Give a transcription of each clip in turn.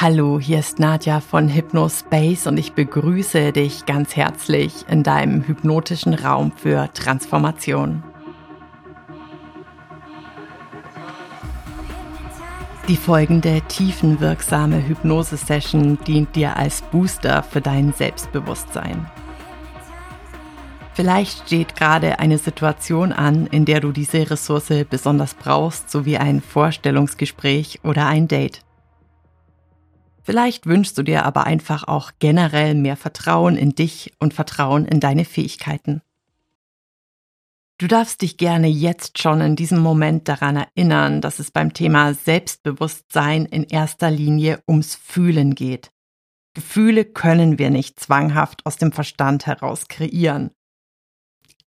Hallo, hier ist Nadja von Hypnospace und ich begrüße dich ganz herzlich in deinem hypnotischen Raum für Transformation. Die folgende tiefenwirksame Hypnose-Session dient dir als Booster für dein Selbstbewusstsein. Vielleicht steht gerade eine Situation an, in der du diese Ressource besonders brauchst, sowie ein Vorstellungsgespräch oder ein Date. Vielleicht wünschst du dir aber einfach auch generell mehr Vertrauen in dich und Vertrauen in deine Fähigkeiten. Du darfst dich gerne jetzt schon in diesem Moment daran erinnern, dass es beim Thema Selbstbewusstsein in erster Linie ums Fühlen geht. Gefühle können wir nicht zwanghaft aus dem Verstand heraus kreieren.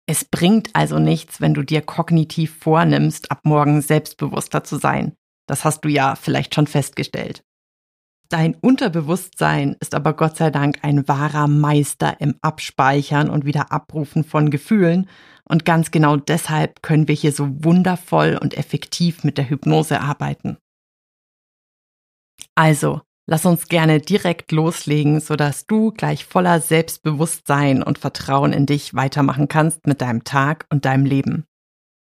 Es bringt also nichts, wenn du dir kognitiv vornimmst, ab morgen selbstbewusster zu sein. Das hast du ja vielleicht schon festgestellt. Dein Unterbewusstsein ist aber Gott sei Dank ein wahrer Meister im Abspeichern und wieder Abrufen von Gefühlen. Und ganz genau deshalb können wir hier so wundervoll und effektiv mit der Hypnose arbeiten. Also, Lass uns gerne direkt loslegen, sodass du gleich voller Selbstbewusstsein und Vertrauen in dich weitermachen kannst mit deinem Tag und deinem Leben.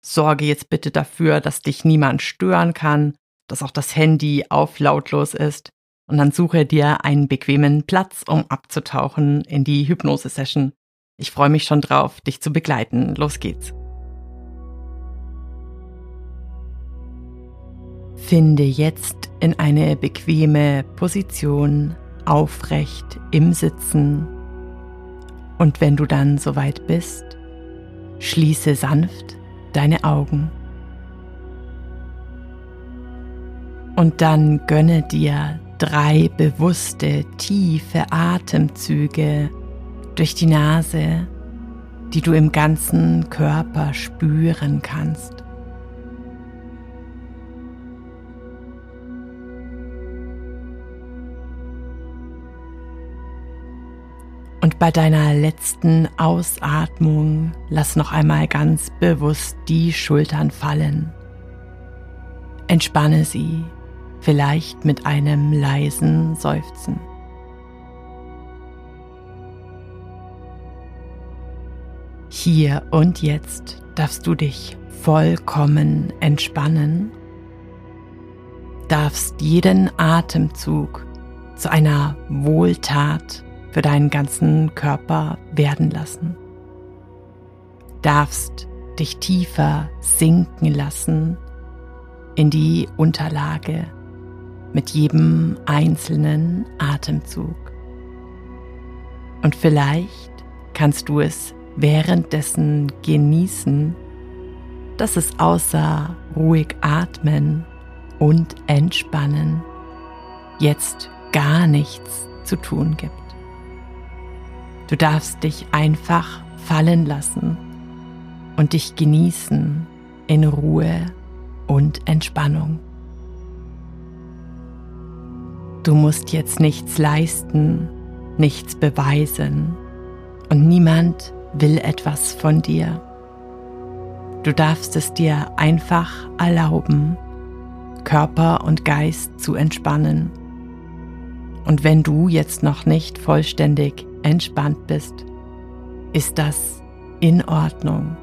Sorge jetzt bitte dafür, dass dich niemand stören kann, dass auch das Handy auf lautlos ist und dann suche dir einen bequemen Platz, um abzutauchen in die Hypnose-Session. Ich freue mich schon drauf, dich zu begleiten. Los geht's. Finde jetzt in eine bequeme Position aufrecht im Sitzen und wenn du dann soweit bist, schließe sanft deine Augen. Und dann gönne dir drei bewusste, tiefe Atemzüge durch die Nase, die du im ganzen Körper spüren kannst. Und bei deiner letzten Ausatmung lass noch einmal ganz bewusst die Schultern fallen. Entspanne sie, vielleicht mit einem leisen Seufzen. Hier und jetzt darfst du dich vollkommen entspannen, darfst jeden Atemzug zu einer Wohltat für deinen ganzen Körper werden lassen. Darfst dich tiefer sinken lassen in die Unterlage mit jedem einzelnen Atemzug. Und vielleicht kannst du es währenddessen genießen, dass es außer ruhig atmen und entspannen jetzt gar nichts zu tun gibt. Du darfst dich einfach fallen lassen und dich genießen in Ruhe und Entspannung. Du musst jetzt nichts leisten, nichts beweisen und niemand will etwas von dir. Du darfst es dir einfach erlauben, Körper und Geist zu entspannen. Und wenn du jetzt noch nicht vollständig entspannt bist, ist das in Ordnung.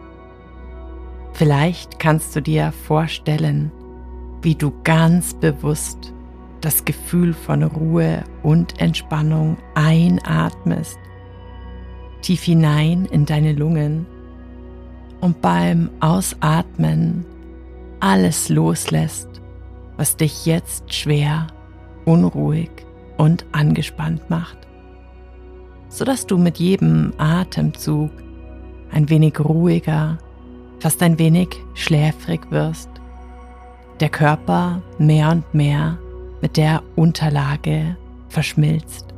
Vielleicht kannst du dir vorstellen, wie du ganz bewusst das Gefühl von Ruhe und Entspannung einatmest, tief hinein in deine Lungen und beim Ausatmen alles loslässt, was dich jetzt schwer, unruhig und angespannt macht sodass du mit jedem Atemzug ein wenig ruhiger, fast ein wenig schläfrig wirst, der Körper mehr und mehr mit der Unterlage verschmilzt.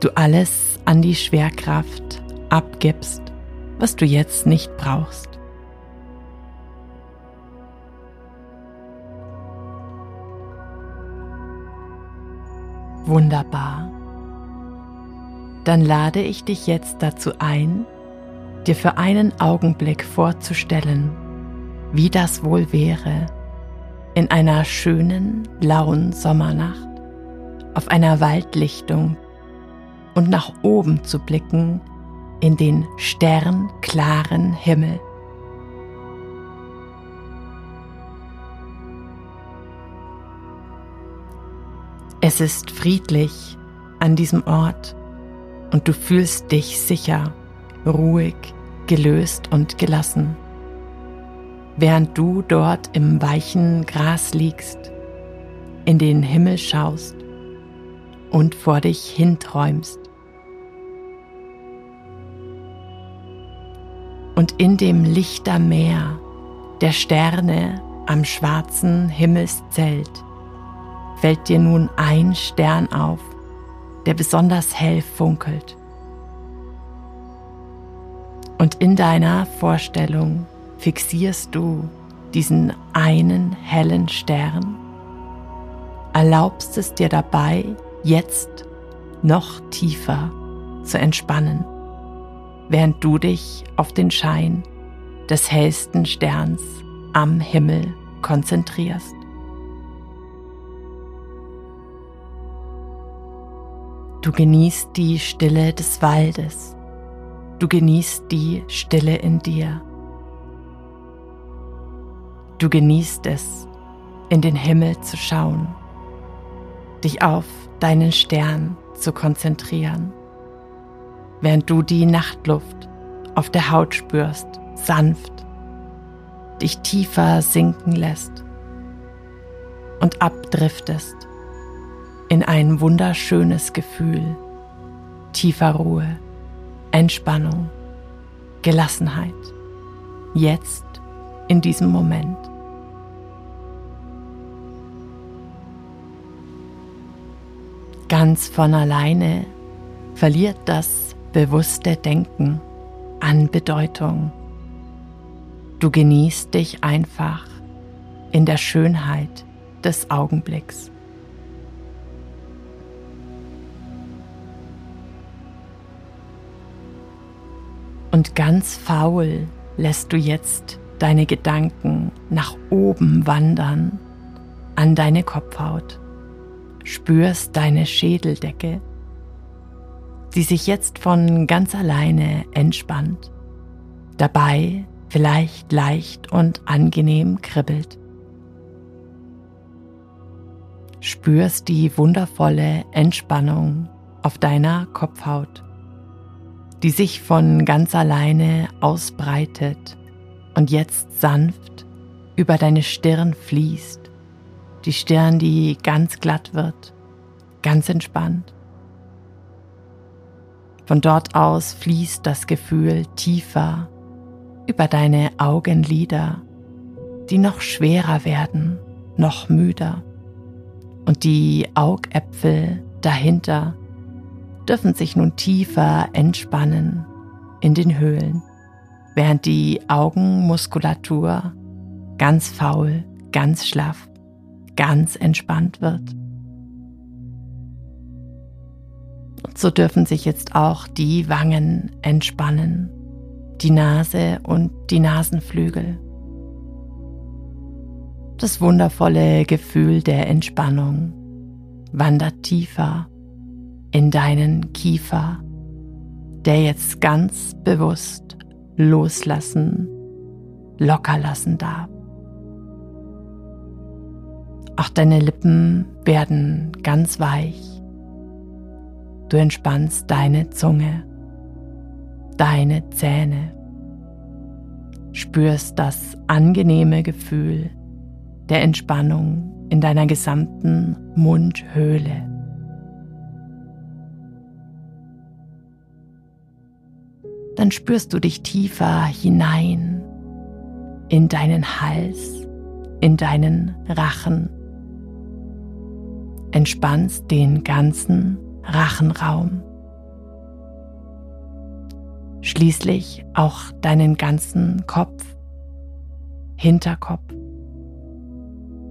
Du alles an die Schwerkraft abgibst, was du jetzt nicht brauchst. Wunderbar dann lade ich dich jetzt dazu ein, dir für einen Augenblick vorzustellen, wie das wohl wäre, in einer schönen, lauen Sommernacht auf einer Waldlichtung und nach oben zu blicken in den sternklaren Himmel. Es ist friedlich an diesem Ort und du fühlst dich sicher, ruhig, gelöst und gelassen, während du dort im weichen Gras liegst, in den Himmel schaust und vor dich hinträumst. Und in dem Lichtermeer der Sterne am schwarzen Himmelszelt fällt dir nun ein Stern auf, der besonders hell funkelt. Und in deiner Vorstellung fixierst du diesen einen hellen Stern, erlaubst es dir dabei, jetzt noch tiefer zu entspannen, während du dich auf den Schein des hellsten Sterns am Himmel konzentrierst. Du genießt die Stille des Waldes. Du genießt die Stille in dir. Du genießt es, in den Himmel zu schauen, dich auf deinen Stern zu konzentrieren, während du die Nachtluft auf der Haut spürst, sanft, dich tiefer sinken lässt und abdriftest in ein wunderschönes Gefühl tiefer Ruhe, Entspannung, Gelassenheit, jetzt in diesem Moment. Ganz von alleine verliert das bewusste Denken an Bedeutung. Du genießt dich einfach in der Schönheit des Augenblicks. Und ganz faul lässt du jetzt deine Gedanken nach oben wandern an deine Kopfhaut. Spürst deine Schädeldecke, die sich jetzt von ganz alleine entspannt, dabei vielleicht leicht und angenehm kribbelt. Spürst die wundervolle Entspannung auf deiner Kopfhaut, die sich von ganz alleine ausbreitet und jetzt sanft über deine Stirn fließt die Stirn, die ganz glatt wird, ganz entspannt. Von dort aus fließt das Gefühl tiefer über deine Augenlider, die noch schwerer werden, noch müder. Und die Augäpfel dahinter dürfen sich nun tiefer entspannen in den Höhlen, während die Augenmuskulatur ganz faul, ganz schlaff ganz entspannt wird. Und so dürfen sich jetzt auch die Wangen entspannen, die Nase und die Nasenflügel. Das wundervolle Gefühl der Entspannung wandert tiefer in deinen Kiefer, der jetzt ganz bewusst loslassen, locker lassen darf. Auch deine Lippen werden ganz weich. Du entspannst deine Zunge, deine Zähne, spürst das angenehme Gefühl der Entspannung in deiner gesamten Mundhöhle. Dann spürst du dich tiefer hinein in deinen Hals, in deinen Rachen entspannst den ganzen Rachenraum. Schließlich auch deinen ganzen Kopf, Hinterkopf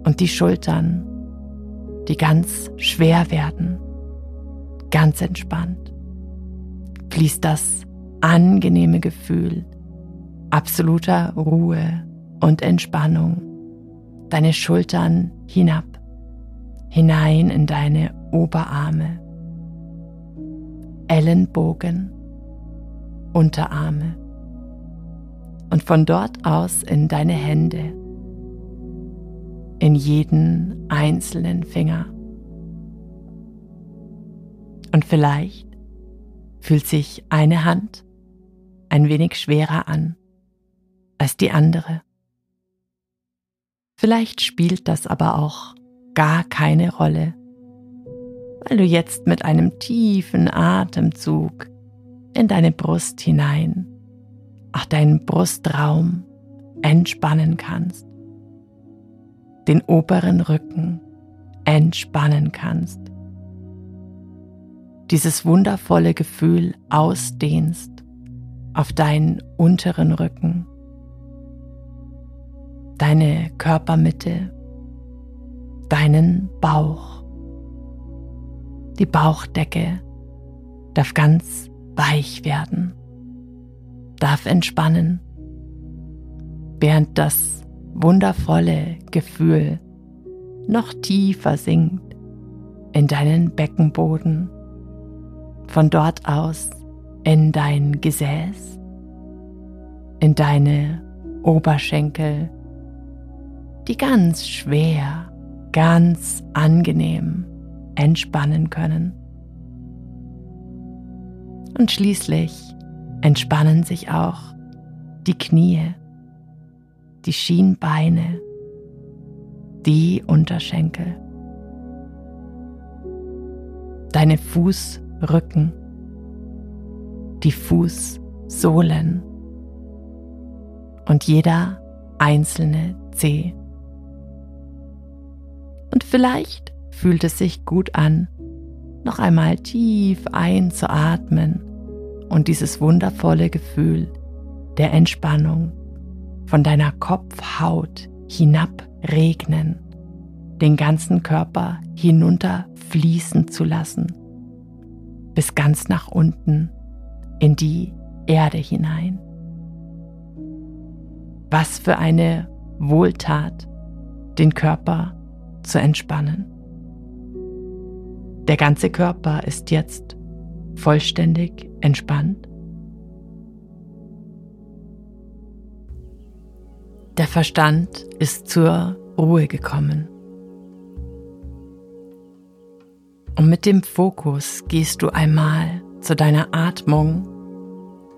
und die Schultern, die ganz schwer werden, ganz entspannt. Fließt das angenehme Gefühl absoluter Ruhe und Entspannung. Deine Schultern hinab, hinein in deine Oberarme, Ellenbogen, Unterarme. Und von dort aus in deine Hände, in jeden einzelnen Finger. Und vielleicht fühlt sich eine Hand ein wenig schwerer an als die andere. Vielleicht spielt das aber auch gar keine Rolle, weil du jetzt mit einem tiefen Atemzug in deine Brust hinein, auch deinen Brustraum entspannen kannst, den oberen Rücken entspannen kannst, dieses wundervolle Gefühl ausdehnst auf deinen unteren Rücken. Deine Körpermitte, deinen Bauch. Die Bauchdecke darf ganz weich werden, darf entspannen, während das wundervolle Gefühl noch tiefer sinkt in deinen Beckenboden, von dort aus in dein Gesäß, in deine Oberschenkel, die ganz schwer, ganz angenehm entspannen können. Und schließlich entspannen sich auch die Knie, die Schienbeine, die Unterschenkel, deine Fußrücken, die Fußsohlen und jeder einzelne Zeh. Und vielleicht fühlt es sich gut an, noch einmal tief einzuatmen und dieses wundervolle Gefühl der Entspannung von deiner Kopfhaut hinab regnen, den ganzen Körper hinunter fließen zu lassen, bis ganz nach unten in die Erde hinein. Was für eine Wohltat, den Körper zu entspannen. Der ganze Körper ist jetzt vollständig entspannt. Der Verstand ist zur Ruhe gekommen. Und mit dem Fokus gehst du einmal zu deiner Atmung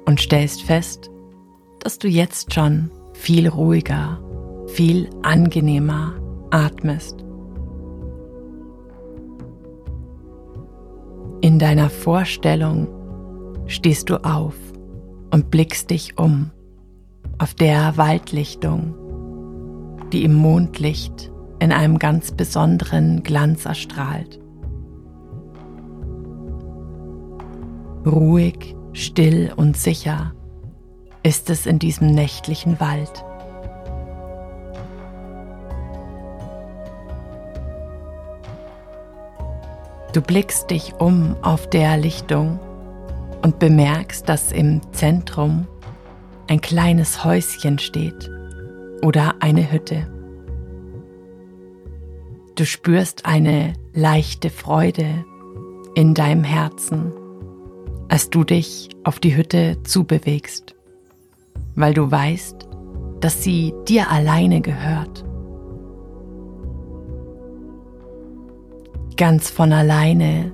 und stellst fest, dass du jetzt schon viel ruhiger, viel angenehmer atmest. In deiner Vorstellung stehst du auf und blickst dich um auf der Waldlichtung, die im Mondlicht in einem ganz besonderen Glanz erstrahlt. Ruhig, still und sicher ist es in diesem nächtlichen Wald. Du blickst dich um auf der Lichtung und bemerkst, dass im Zentrum ein kleines Häuschen steht oder eine Hütte. Du spürst eine leichte Freude in deinem Herzen, als du dich auf die Hütte zubewegst, weil du weißt, dass sie dir alleine gehört Ganz von alleine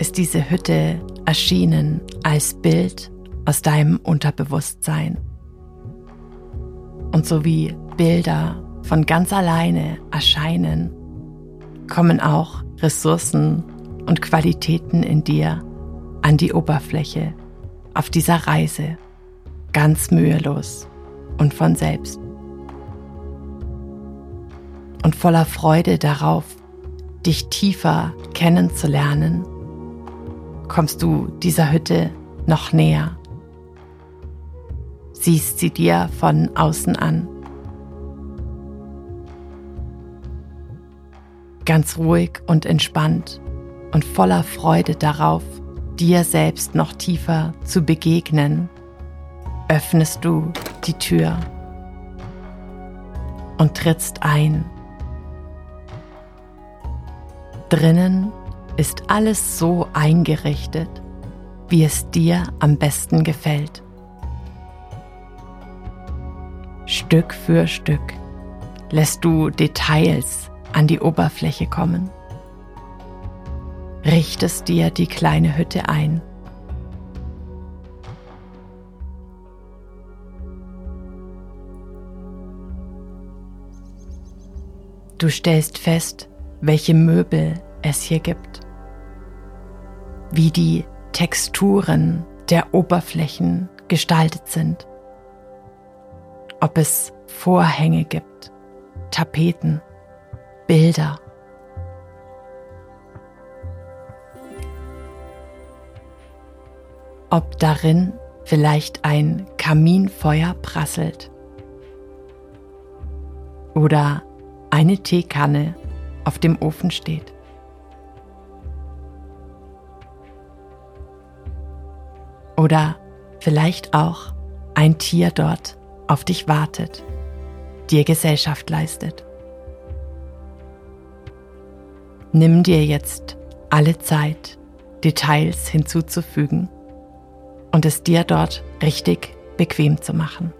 ist diese Hütte erschienen als Bild aus deinem Unterbewusstsein. Und so wie Bilder von ganz alleine erscheinen, kommen auch Ressourcen und Qualitäten in dir an die Oberfläche auf dieser Reise ganz mühelos und von selbst. Und voller Freude darauf, dich tiefer kennenzulernen, kommst du dieser Hütte noch näher. Siehst sie dir von außen an. Ganz ruhig und entspannt und voller Freude darauf, dir selbst noch tiefer zu begegnen, öffnest du die Tür. und trittst ein. Drinnen ist alles so eingerichtet, wie es dir am besten gefällt. Stück für Stück lässt du Details an die Oberfläche kommen. Richtest dir die kleine Hütte ein. Du stellst fest, welche Möbel es hier gibt, wie die Texturen der Oberflächen gestaltet sind, ob es Vorhänge gibt, Tapeten, Bilder. Ob darin vielleicht ein Kaminfeuer prasselt oder eine Teekanne auf dem Ofen steht. Oder vielleicht auch ein Tier dort auf dich wartet, dir Gesellschaft leistet. Nimm dir jetzt alle Zeit, Details hinzuzufügen und es dir dort richtig bequem zu machen.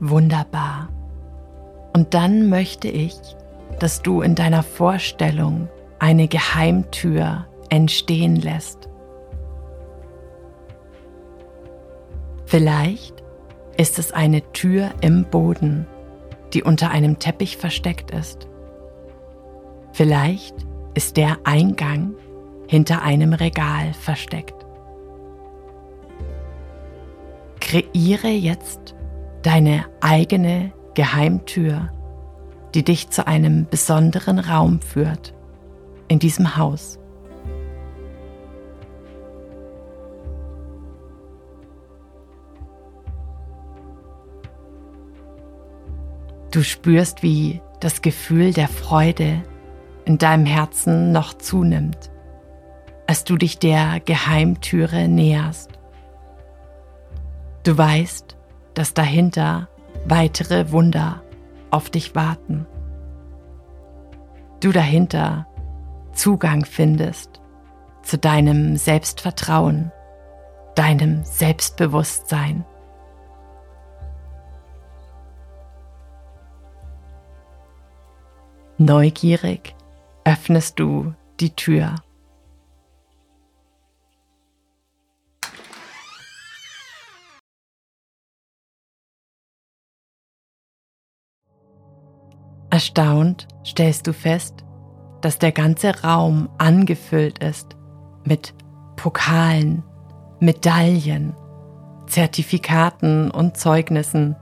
Wunderbar. Und dann möchte ich, dass du in deiner Vorstellung eine Geheimtür entstehen lässt. Vielleicht ist es eine Tür im Boden, die unter einem Teppich versteckt ist. Vielleicht ist der Eingang hinter einem Regal versteckt. Kreiere jetzt deine eigene Geheimtür, die dich zu einem besonderen Raum führt in diesem Haus. Du spürst, wie das Gefühl der Freude in deinem Herzen noch zunimmt, als du dich der Geheimtüre näherst. Du weißt, dass dahinter weitere Wunder auf dich warten. Du dahinter Zugang findest zu deinem Selbstvertrauen, deinem Selbstbewusstsein. Neugierig öffnest du die Tür. Erstaunt stellst du fest, dass der ganze Raum angefüllt ist mit Pokalen, Medaillen, Zertifikaten und Zeugnissen,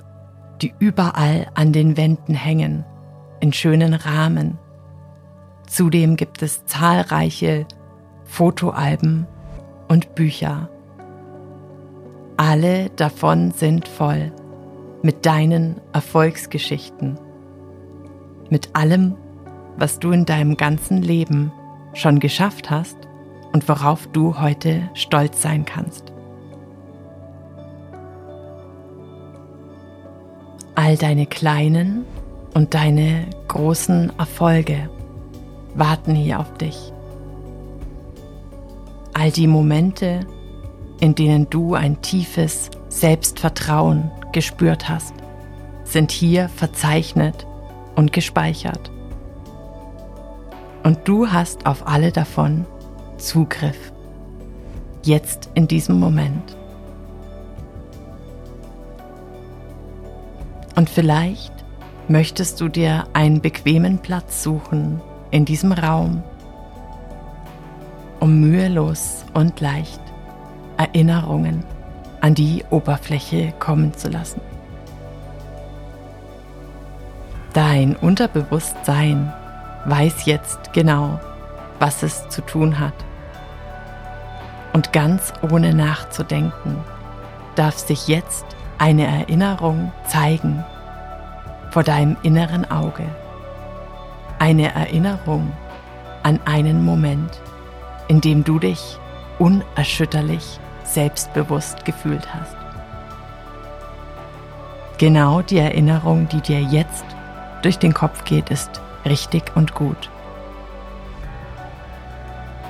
die überall an den Wänden hängen, in schönen Rahmen. Zudem gibt es zahlreiche Fotoalben und Bücher. Alle davon sind voll mit deinen Erfolgsgeschichten mit allem, was du in deinem ganzen Leben schon geschafft hast und worauf du heute stolz sein kannst. All deine kleinen und deine großen Erfolge warten hier auf dich. All die Momente, in denen du ein tiefes Selbstvertrauen gespürt hast, sind hier verzeichnet und gespeichert. Und du hast auf alle davon Zugriff. Jetzt in diesem Moment. Und vielleicht möchtest du dir einen bequemen Platz suchen in diesem Raum, um mühelos und leicht Erinnerungen an die Oberfläche kommen zu lassen. Dein Unterbewusstsein weiß jetzt genau, was es zu tun hat. Und ganz ohne nachzudenken darf sich jetzt eine Erinnerung zeigen, vor deinem inneren Auge. Eine Erinnerung an einen Moment, in dem du dich unerschütterlich selbstbewusst gefühlt hast. Genau die Erinnerung, die dir jetzt durch den Kopf geht, ist richtig und gut.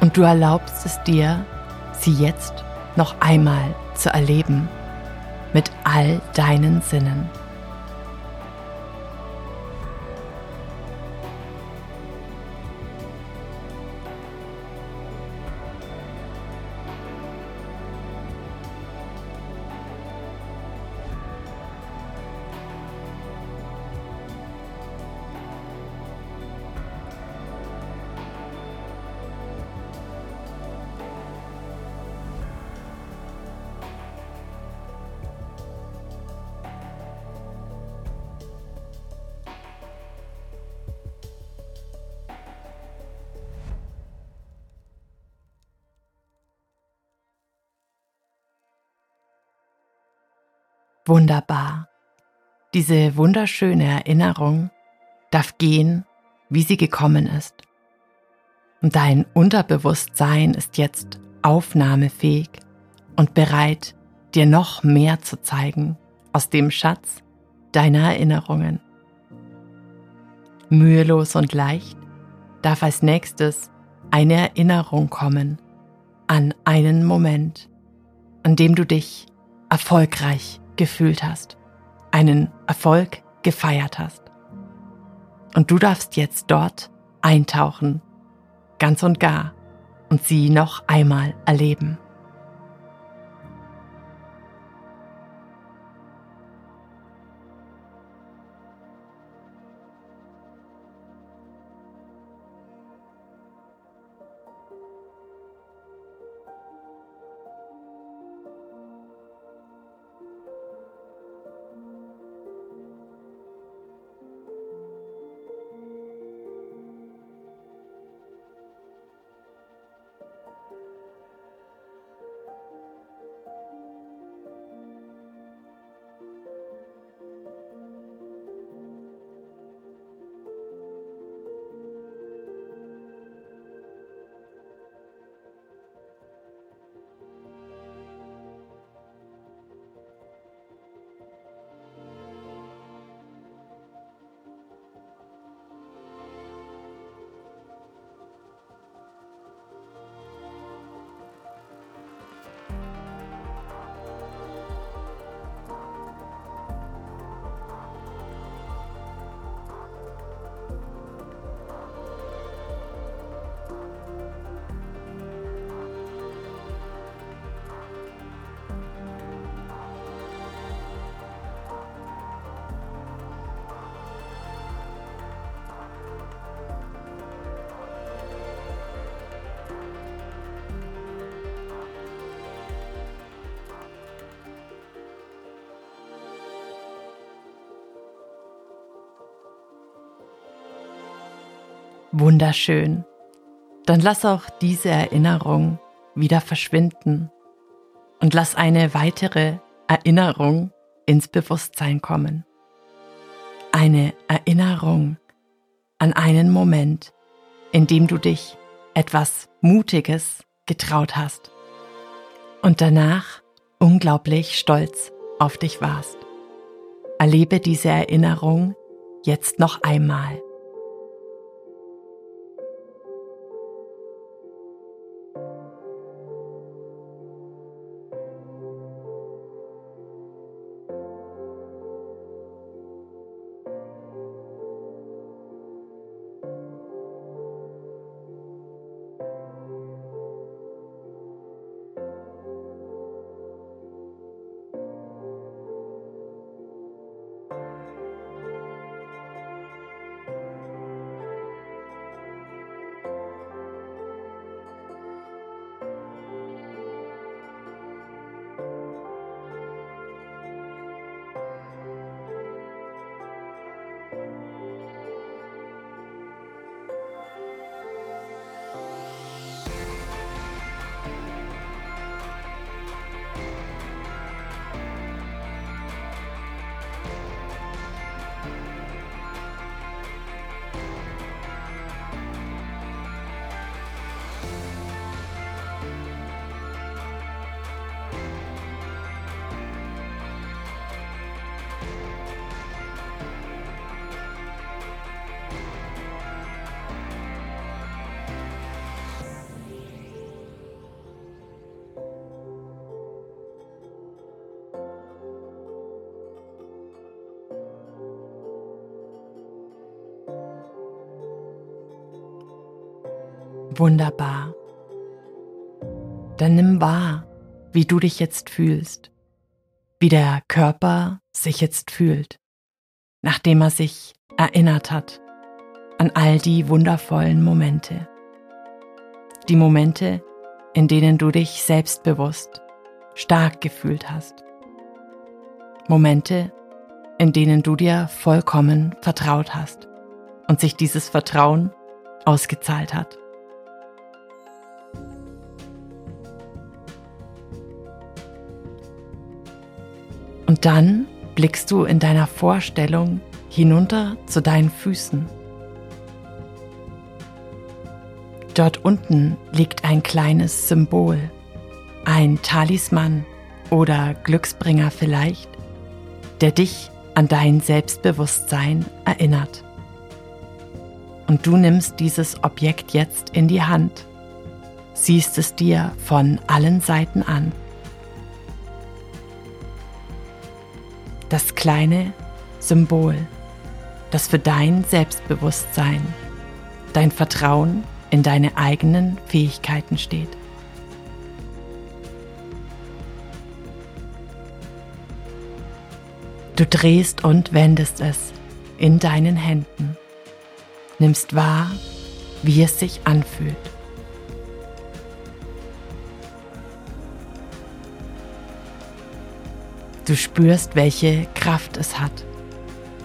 Und du erlaubst es dir, sie jetzt noch einmal zu erleben mit all deinen Sinnen. Diese wunderschöne Erinnerung darf gehen, wie sie gekommen ist. Und dein Unterbewusstsein ist jetzt aufnahmefähig und bereit, dir noch mehr zu zeigen aus dem Schatz deiner Erinnerungen. Mühelos und leicht darf als nächstes eine Erinnerung kommen an einen Moment, an dem du dich erfolgreich gefühlt hast, einen Erfolg gefeiert hast. Und du darfst jetzt dort eintauchen, ganz und gar, und sie noch einmal erleben. Wunderschön. Dann lass auch diese Erinnerung wieder verschwinden und lass eine weitere Erinnerung ins Bewusstsein kommen. Eine Erinnerung an einen Moment, in dem du dich etwas Mutiges getraut hast und danach unglaublich stolz auf dich warst. Erlebe diese Erinnerung jetzt noch einmal. Wunderbar. Dann nimm wahr, wie du dich jetzt fühlst, wie der Körper sich jetzt fühlt, nachdem er sich erinnert hat an all die wundervollen Momente. Die Momente, in denen du dich selbstbewusst, stark gefühlt hast. Momente, in denen du dir vollkommen vertraut hast und sich dieses Vertrauen ausgezahlt hat. Und dann blickst du in deiner Vorstellung hinunter zu deinen Füßen. Dort unten liegt ein kleines Symbol, ein Talisman oder Glücksbringer vielleicht, der dich an dein Selbstbewusstsein erinnert. Und du nimmst dieses Objekt jetzt in die Hand, siehst es dir von allen Seiten an das kleine Symbol, das für dein Selbstbewusstsein, dein Vertrauen in deine eigenen Fähigkeiten steht. Du drehst und wendest es in deinen Händen, nimmst wahr, wie es sich anfühlt. Du spürst, welche Kraft es hat.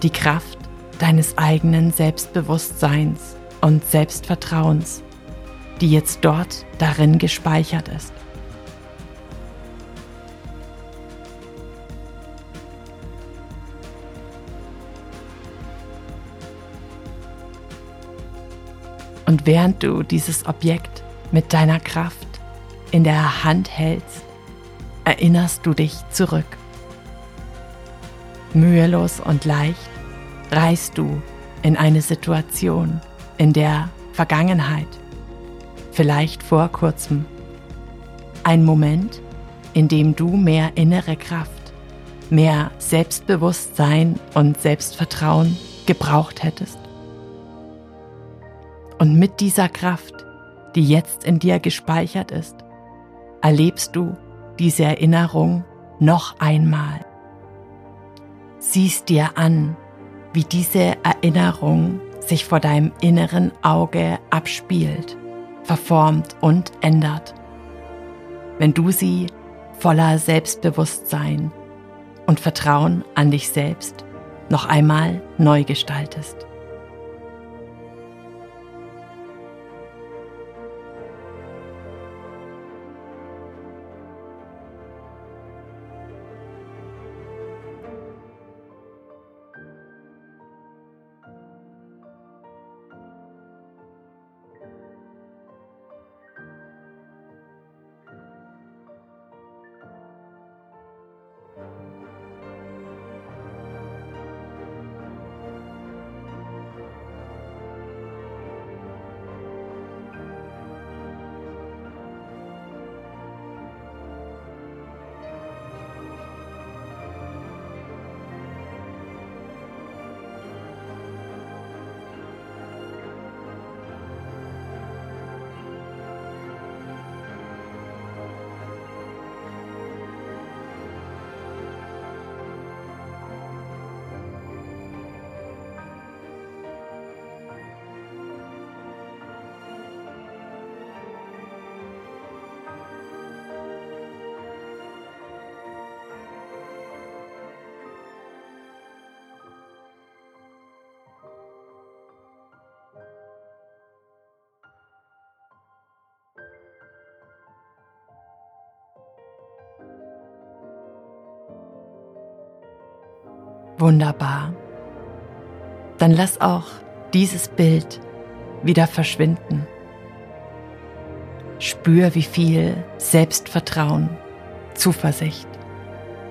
Die Kraft deines eigenen Selbstbewusstseins und Selbstvertrauens, die jetzt dort darin gespeichert ist. Und während du dieses Objekt mit deiner Kraft in der Hand hältst, erinnerst du dich zurück Mühelos und leicht reist du in eine Situation in der Vergangenheit, vielleicht vor kurzem. Ein Moment, in dem du mehr innere Kraft, mehr Selbstbewusstsein und Selbstvertrauen gebraucht hättest. Und mit dieser Kraft, die jetzt in dir gespeichert ist, erlebst du diese Erinnerung noch einmal siehst dir an, wie diese Erinnerung sich vor deinem inneren Auge abspielt, verformt und ändert. Wenn du sie voller Selbstbewusstsein und Vertrauen an dich selbst noch einmal neu gestaltest. Wunderbar. Dann lass auch dieses Bild wieder verschwinden. Spür, wie viel Selbstvertrauen, Zuversicht,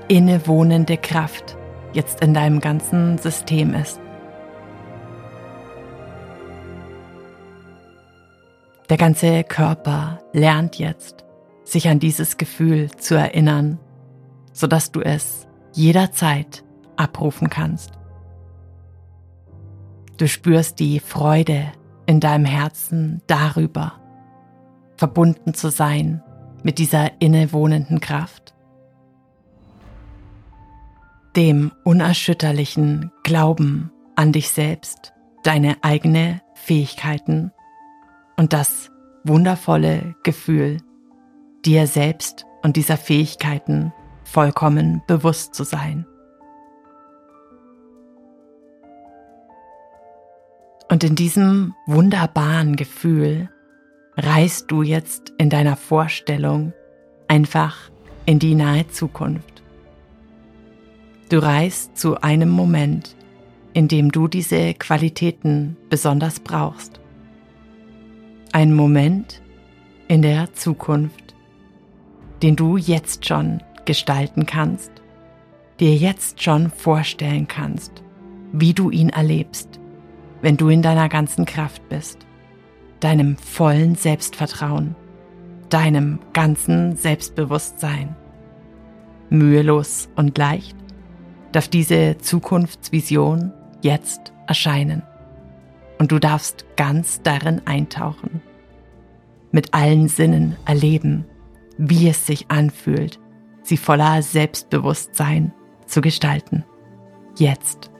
innewohnende Kraft jetzt in deinem ganzen System ist. Der ganze Körper lernt jetzt, sich an dieses Gefühl zu erinnern, sodass du es jederzeit abrufen kannst. Du spürst die Freude in deinem Herzen darüber, verbunden zu sein mit dieser innewohnenden Kraft? Dem unerschütterlichen Glauben an dich selbst, deine eigene Fähigkeiten und das wundervolle Gefühl, dir selbst und dieser Fähigkeiten vollkommen bewusst zu sein. Und in diesem wunderbaren Gefühl reist du jetzt in deiner Vorstellung einfach in die nahe Zukunft. Du reist zu einem Moment, in dem du diese Qualitäten besonders brauchst. Ein Moment in der Zukunft, den du jetzt schon gestalten kannst, dir jetzt schon vorstellen kannst, wie du ihn erlebst wenn du in deiner ganzen Kraft bist, deinem vollen Selbstvertrauen, deinem ganzen Selbstbewusstsein. Mühelos und leicht darf diese Zukunftsvision jetzt erscheinen und du darfst ganz darin eintauchen, mit allen Sinnen erleben, wie es sich anfühlt, sie voller Selbstbewusstsein zu gestalten. Jetzt.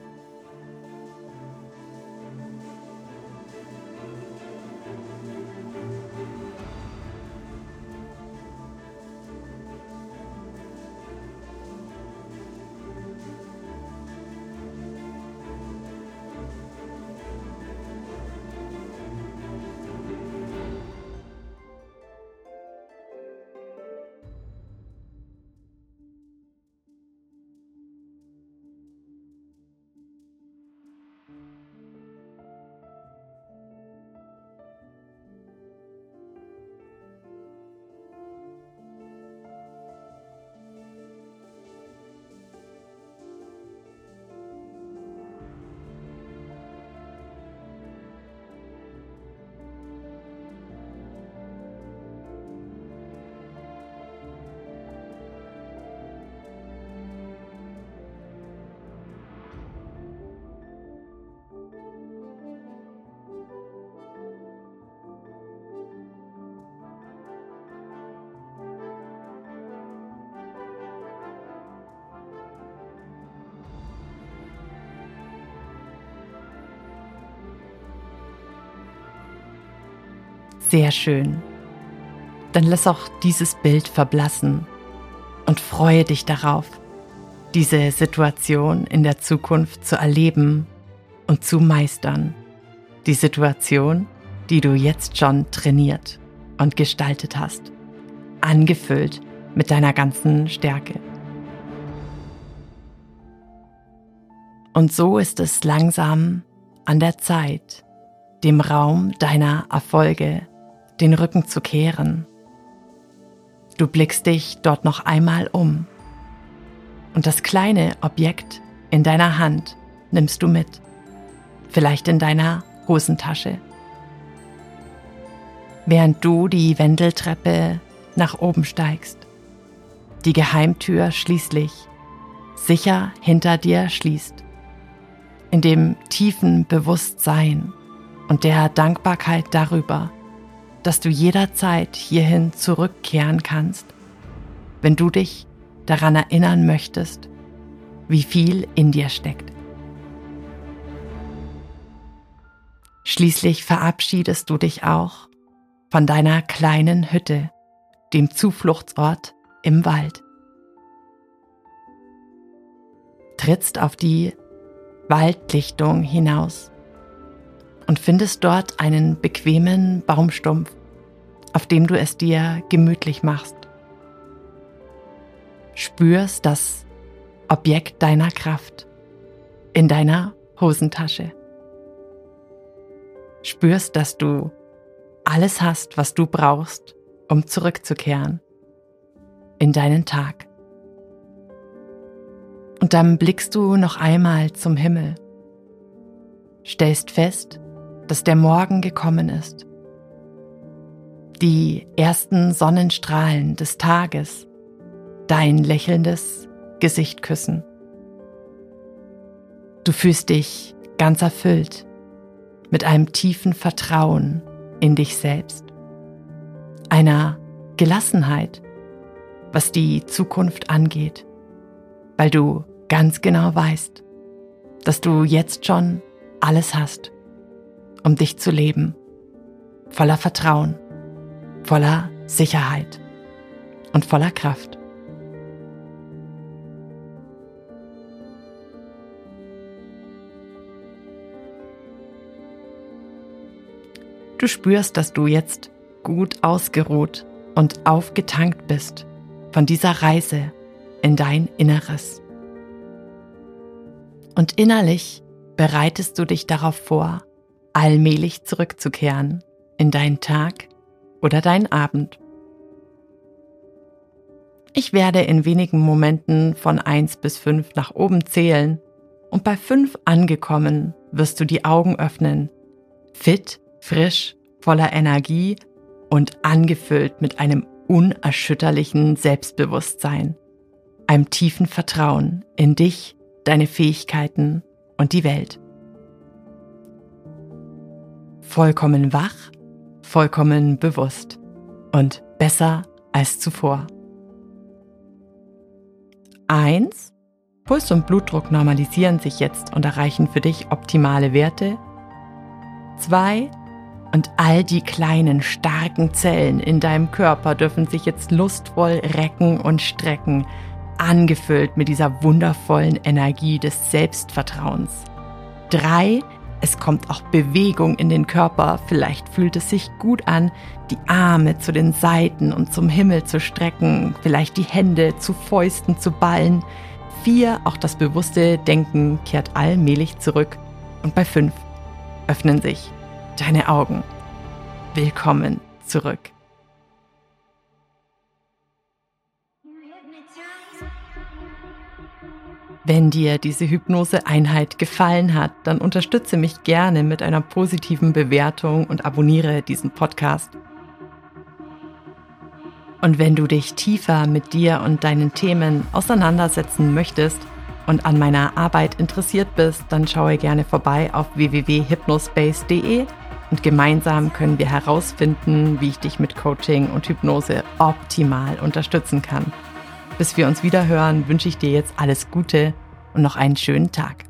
Sehr schön. Dann lass auch dieses Bild verblassen und freue dich darauf, diese Situation in der Zukunft zu erleben und zu meistern. Die Situation, die du jetzt schon trainiert und gestaltet hast, angefüllt mit deiner ganzen Stärke. Und so ist es langsam an der Zeit, dem Raum deiner Erfolge den Rücken zu kehren. Du blickst dich dort noch einmal um und das kleine Objekt in deiner Hand nimmst du mit, vielleicht in deiner Hosentasche. Während du die Wendeltreppe nach oben steigst, die Geheimtür schließlich sicher hinter dir schließt, in dem tiefen Bewusstsein und der Dankbarkeit darüber, dass du jederzeit hierhin zurückkehren kannst, wenn du dich daran erinnern möchtest, wie viel in dir steckt. Schließlich verabschiedest du dich auch von deiner kleinen Hütte, dem Zufluchtsort im Wald. Trittst auf die Waldlichtung hinaus und findest dort einen bequemen Baumstumpf, auf dem du es dir gemütlich machst. Spürst das Objekt deiner Kraft in deiner Hosentasche. Spürst, dass du alles hast, was du brauchst, um zurückzukehren in deinen Tag. Und dann blickst du noch einmal zum Himmel, stellst fest, dass der Morgen gekommen ist. Die ersten Sonnenstrahlen des Tages dein lächelndes Gesicht küssen. Du fühlst dich ganz erfüllt mit einem tiefen Vertrauen in dich selbst, einer Gelassenheit, was die Zukunft angeht, weil du ganz genau weißt, dass du jetzt schon alles hast, um dich zu leben, voller Vertrauen, voller Sicherheit und voller Kraft. Du spürst, dass du jetzt gut ausgeruht und aufgetankt bist von dieser Reise in dein Inneres. Und innerlich bereitest du dich darauf vor, allmählich zurückzukehren in deinen Tag oder deinen Abend. Ich werde in wenigen Momenten von 1 bis 5 nach oben zählen und bei 5 angekommen wirst du die Augen öffnen, fit frisch, voller Energie und angefüllt mit einem unerschütterlichen Selbstbewusstsein, einem tiefen Vertrauen in dich, deine Fähigkeiten und die Welt. Vollkommen wach, vollkommen bewusst und besser als zuvor. Eins: Puls und Blutdruck normalisieren sich jetzt und erreichen für dich optimale Werte. Zwei und all die kleinen, starken Zellen in deinem Körper dürfen sich jetzt lustvoll recken und strecken, angefüllt mit dieser wundervollen Energie des Selbstvertrauens. Drei, es kommt auch Bewegung in den Körper. Vielleicht fühlt es sich gut an, die Arme zu den Seiten und zum Himmel zu strecken, vielleicht die Hände zu Fäusten zu ballen. Vier, auch das bewusste Denken kehrt allmählich zurück. Und bei fünf öffnen sich deine Augen. Willkommen zurück. Wenn dir diese Hypnose-Einheit gefallen hat, dann unterstütze mich gerne mit einer positiven Bewertung und abonniere diesen Podcast. Und wenn du dich tiefer mit dir und deinen Themen auseinandersetzen möchtest, und an meiner Arbeit interessiert bist, dann schaue gerne vorbei auf www.hypnospace.de und gemeinsam können wir herausfinden, wie ich dich mit Coaching und Hypnose optimal unterstützen kann. Bis wir uns wieder hören, wünsche ich dir jetzt alles Gute und noch einen schönen Tag.